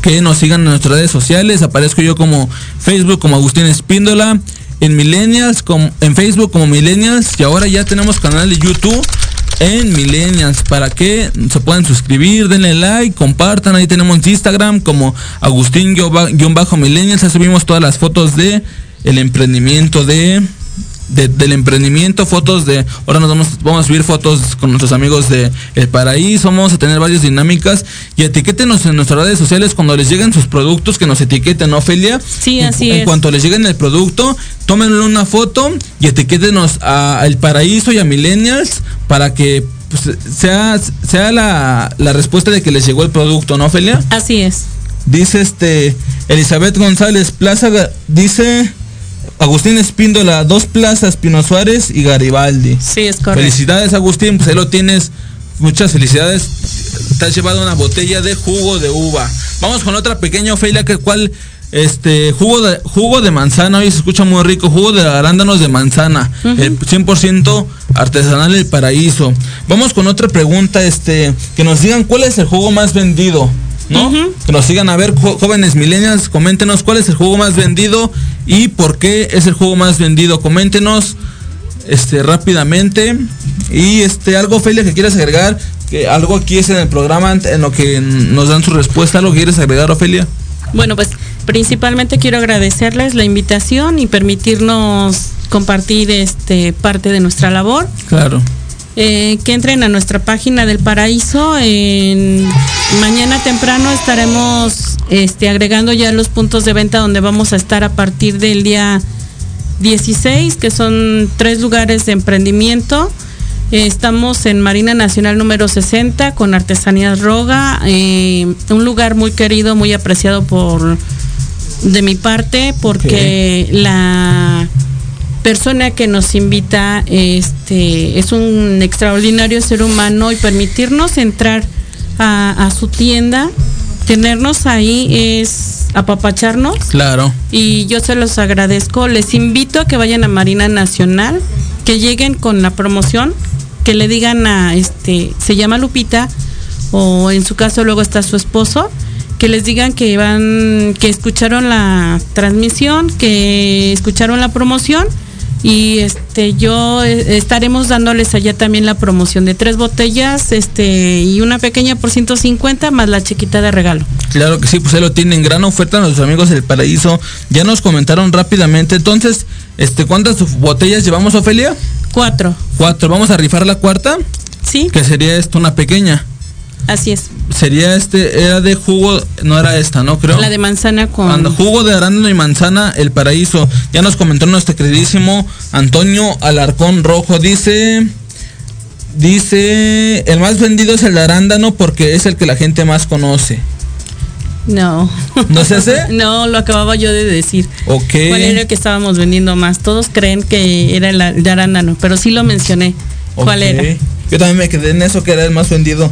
S1: que nos sigan en nuestras redes sociales. Aparezco yo como Facebook como Agustín Espíndola, en Millennials, como, en Facebook como Millennials y ahora ya tenemos canal de YouTube en Millennials para que se puedan suscribir, denle like, compartan. Ahí tenemos Instagram como Agustín-Millennials. Ahí subimos todas las fotos de el emprendimiento de de- del emprendimiento, fotos de, ahora nos vamos, vamos a subir fotos con nuestros amigos de El Paraíso, vamos a tener varias dinámicas y etiquétenos en nuestras redes sociales cuando les lleguen sus productos, que nos etiqueten, ¿no, Ofelia?
S2: Sí,
S1: En-
S2: así
S1: En
S2: es.
S1: cuanto les lleguen el producto, tómenle una foto y etiquétenos a El Paraíso y a Millennials para que pues, sea, sea la, la respuesta de que les llegó el producto, ¿no, Ofelia?
S2: Así es.
S1: Dice este Elizabeth González Plaza, dice Agustín Espíndola, dos plazas, Pino Suárez y Garibaldi.
S2: Sí, es correcto.
S1: Felicidades Agustín, pues ahí lo tienes. Muchas felicidades. Te has llevado una botella de jugo de uva. Vamos con otra pequeña Ofelia, que cual este jugo de jugo de manzana, hoy se escucha muy rico, jugo de arándanos de manzana, el 100% artesanal el paraíso. Vamos con otra pregunta, este, que nos digan cuál es el jugo más vendido, ¿no? Que nos sigan a ver, jóvenes millennials, coméntenos cuál es el jugo más vendido y por qué es el jugo más vendido. Coméntenos este rápidamente y este algo Felia que quieras agregar que algo aquí es en el programa en lo que nos dan su respuesta algo que quieres agregar Ofelia
S2: Bueno, pues principalmente quiero agradecerles la invitación y permitirnos compartir este parte de nuestra labor.
S1: claro
S2: Eh, que entren a nuestra página del paraíso. En, mañana temprano estaremos este, agregando ya los puntos de venta donde vamos a estar a partir del día 16, que son tres lugares de emprendimiento. Eh, estamos en Marina Nacional número 60 con Artesanías Roga, eh, un lugar muy querido, muy apreciado por de mi parte, porque la persona que nos invita este es un extraordinario ser humano y permitirnos entrar a, a su tienda, tenernos ahí es apapacharnos
S1: claro
S2: y yo se los agradezco. Les invito a que vayan a Marina Nacional, que lleguen con la promoción, que le digan a este, se llama Lupita, o en su caso luego está su esposo, que les digan que van, que escucharon la transmisión, que escucharon la promoción. Y este yo eh, estaremos dándoles allá también la promoción de tres botellas, este, y una pequeña por 150 más la chiquita de regalo.
S1: claro que sí pues ahí lo tienen. Gran oferta nuestros amigos del paraíso. Ya nos comentaron rápidamente. Entonces este cuántas botellas llevamos Ofelia
S2: Cuatro.
S1: cuatro. Vamos a rifar la cuarta
S2: Sí,
S1: que sería esto una pequeña.
S2: Así es.
S1: Sería este era de jugo no era esta no creo
S2: La de manzana con.
S1: Anda, jugo de arándano y manzana, el paraíso. Ya nos comentó nuestro queridísimo Antonio Alarcón Rojo. Dice, dice, el más vendido es el de arándano porque es el que la gente más conoce.
S2: No.
S1: ¿No se hace?
S2: no, lo acababa yo de decir.
S1: Ok.
S2: ¿Cuál era el que estábamos vendiendo más? Todos creen que era el de arándano, pero sí lo mencioné. ¿Cuál era?
S1: Yo también me quedé en eso que era el más vendido.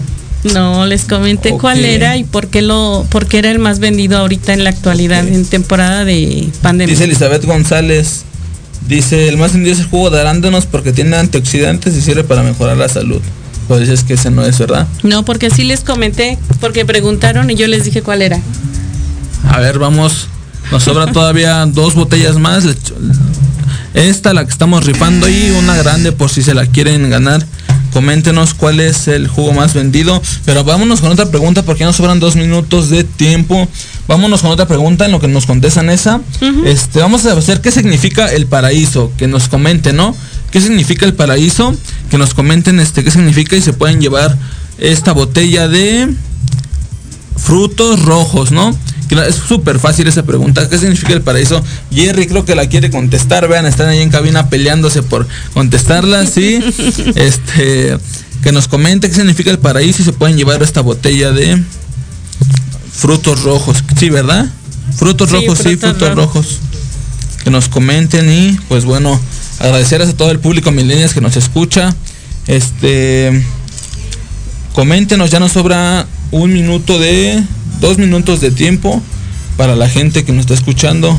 S2: No, les comenté cuál era y por qué lo, por qué era el más vendido ahorita en la actualidad, en temporada de pandemia.
S1: Dice Elizabeth González. Dice, el más vendido es el jugo de arándanos porque tiene antioxidantes y sirve para mejorar la salud. Pues es que ese no es, ¿verdad?
S2: No, porque sí les comenté, porque preguntaron y yo les dije cuál era.
S1: A ver, vamos. Nos sobra todavía dos botellas más. Esta, la que estamos rifando y una grande por si se la quieren ganar. Coméntenos cuál es el jugo más vendido. Pero vámonos con otra pregunta porque ya nos sobran dos minutos de tiempo. Vámonos con otra pregunta en lo que nos contestan esa. Este, vamos a hacer qué significa el paraíso. Que nos comenten, ¿no? ¿Qué significa el paraíso? Que nos comenten este qué significa y se pueden llevar esta botella de frutos rojos, ¿no? Es súper fácil esa pregunta. ¿Qué significa el paraíso? Jerry creo que la quiere contestar. Vean, están ahí en cabina peleándose por contestarla, sí. este, que nos comente qué significa el paraíso y se pueden llevar esta botella de frutos rojos. Sí, ¿verdad? Frutos
S2: Sí,
S1: rojos, sí,
S2: frutos
S1: frutos rojos. que nos comenten y pues bueno, agradecerles a todo el público milenias que nos escucha. Este, coméntenos, ya nos sobra un minuto de, dos minutos de tiempo para la gente que nos está escuchando.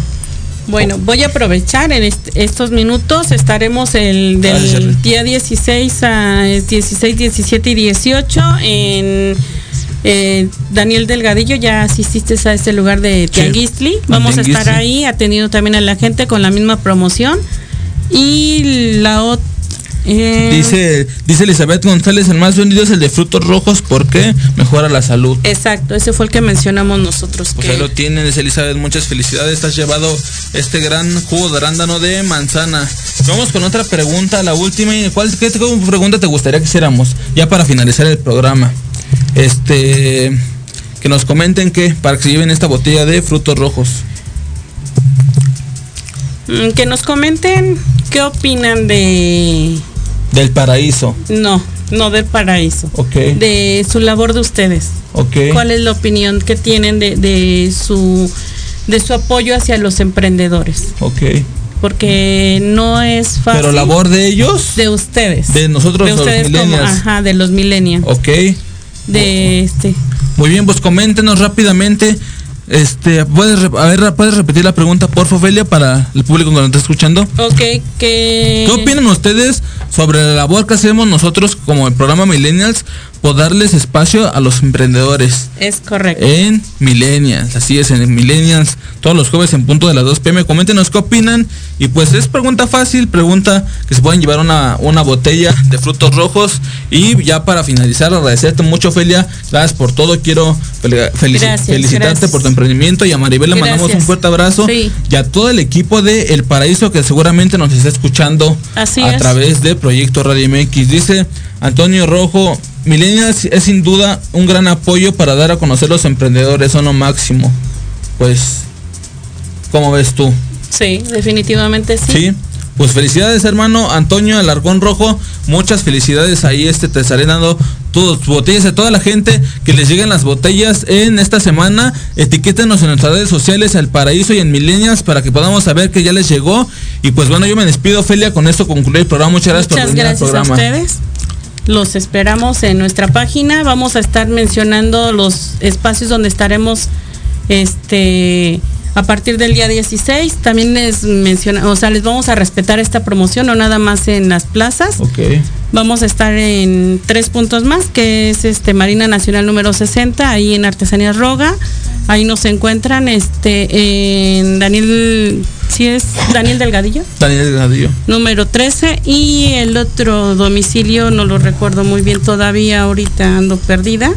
S2: Bueno, voy a aprovechar en estos minutos. Estaremos el del día 16 a 16, 17 y 18 en eh, Daniel Delgadillo. Ya asististe a este lugar de Tianguistli. Vamos a estar ahí atendiendo también a la gente con la misma promoción. Y la otra
S1: eh, dice, dice Elizabeth González, el más vendido es el de frutos rojos porque mejora la salud.
S2: Exacto, ese fue el que mencionamos nosotros.
S1: Pues ahí lo tienen, es Elizabeth, muchas felicidades, has llevado este gran jugo de arándano de manzana. Vamos con otra pregunta, la última. ¿Cuál qué, pregunta te gustaría que hiciéramos? Ya para finalizar el programa. Este que nos comenten que para que se lleven esta botella de frutos rojos.
S2: Mm, que nos comenten qué opinan de
S1: del paraíso.
S2: No, no del paraíso.
S1: Ok.
S2: De su labor de ustedes.
S1: Ok.
S2: ¿Cuál es la opinión que tienen de, su de su apoyo hacia los emprendedores?
S1: Ok.
S2: Porque no es fácil.
S1: Pero labor de ellos.
S2: De ustedes.
S1: De nosotros
S2: de ustedes los millennials. ajá, de los millennials.
S1: Ok.
S2: De este.
S1: Muy bien, pues coméntenos rápidamente este, ¿puedes, a ver, ¿puedes repetir la pregunta, por Felia, para el público que nos está escuchando?
S2: Ok, que... ¿Qué
S1: opinan ustedes sobre la labor que hacemos nosotros como el programa Millennials darles espacio a los emprendedores?
S2: Es correcto.
S1: En Millennials, así es, en Millennials, todos los jueves en punto de las 2 pm. Coméntenos qué opinan. Y pues es pregunta fácil, pregunta que se pueden llevar una, una botella de frutos rojos. Y ya para finalizar, agradecerte mucho, Felia. Gracias por todo. Quiero felicitarte por tu emprendimiento y a Maribel le mandamos un fuerte abrazo y a todo el equipo de El Paraíso que seguramente nos está escuchando a través de Proyecto Radio MX. Dice Antonio Rojo, Millennials es sin duda un gran apoyo para dar a conocer los emprendedores, son lo máximo. Pues, ¿cómo ves tú?
S2: Sí, definitivamente sí.
S1: Sí. Pues felicidades hermano Antonio Alargón Rojo, muchas felicidades ahí este te estaré dando tus botellas a toda la gente que les lleguen las botellas en esta semana, etiquétenos en nuestras redes sociales al paraíso y en milenias para que podamos saber que ya les llegó y pues bueno yo me despido Felia con esto concluir el programa, muchas gracias
S2: por venir gracias al programa. a ustedes. Los esperamos en nuestra página, vamos a estar mencionando los espacios donde estaremos este a partir del día 16. También les menciona, o sea, les vamos a respetar esta promoción, no nada más en las plazas.
S1: Ok.
S2: Vamos a estar en tres puntos más, que es este Marina Nacional número 60, ahí en Artesanías Roga. Ahí nos encuentran este en Daniel, si es Daniel Delgadillo.
S1: Daniel Delgadillo.
S2: Número 13 y el otro domicilio no lo recuerdo muy bien todavía, ahorita ando perdida.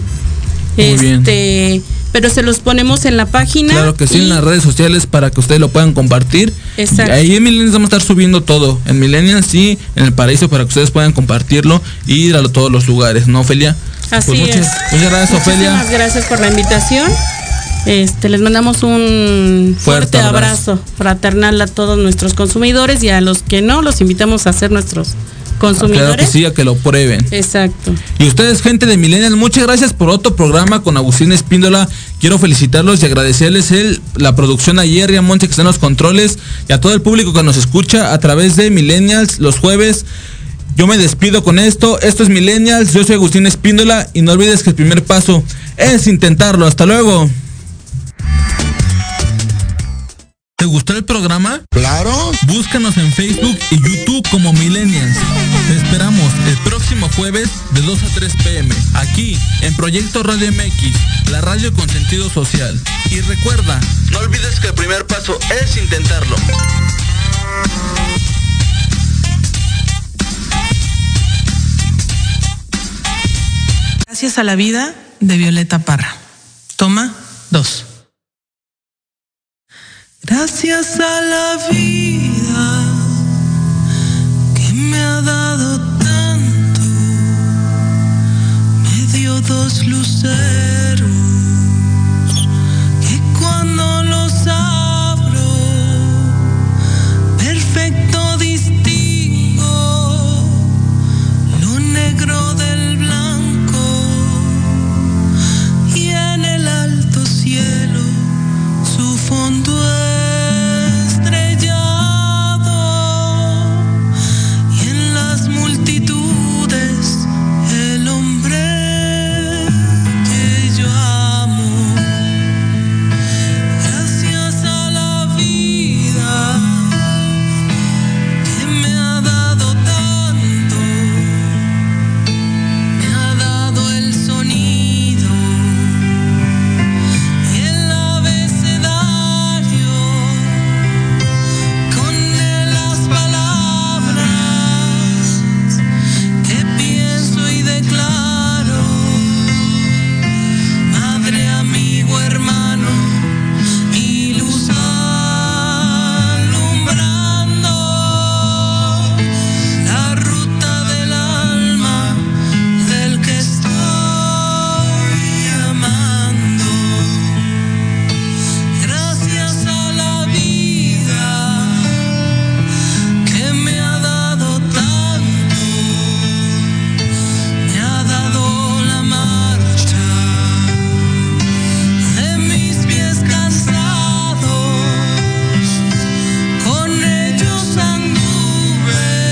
S1: Muy
S2: este bien pero se los ponemos en la página.
S1: Claro que sí, en las redes sociales para que ustedes lo puedan compartir.
S2: Exacto.
S1: Ahí en Millennials vamos a estar subiendo todo. En Millennials sí, en el paraíso para que ustedes puedan compartirlo y ir a todos los lugares, ¿no, Ofelia?
S2: Así pues
S1: muchas,
S2: es.
S1: Muchas gracias, Ofelia.
S2: Muchas gracias por la invitación. Este, les mandamos un fuerte, abrazo fraternal a todos nuestros consumidores y a los que no, los invitamos a hacer nuestros consumidores.
S1: Claro que sí, a que lo prueben.
S2: Exacto.
S1: Y ustedes, gente de Millennial, muchas gracias por otro programa con Agustín Espíndola. Quiero felicitarlos y agradecerles el, la producción a Jerry, a Monte que están los controles y a todo el público que nos escucha a través de Millennials los jueves. Yo me despido con esto. Esto es Millennials. Yo soy Agustín Espíndola y no olvides que el primer paso es intentarlo. Hasta luego. ¿Te gustó el programa?
S6: Claro.
S1: Búscanos en Facebook y YouTube como Millennials. Te esperamos el próximo jueves de 2 a 3 pm, aquí en Proyecto Radio MX, la radio con sentido social. Y recuerda, no olvides que el primer paso es intentarlo.
S7: Gracias a la vida de Violeta Parra. Toma dos gracias a la vida que me ha dado tanto, me dio dos luces.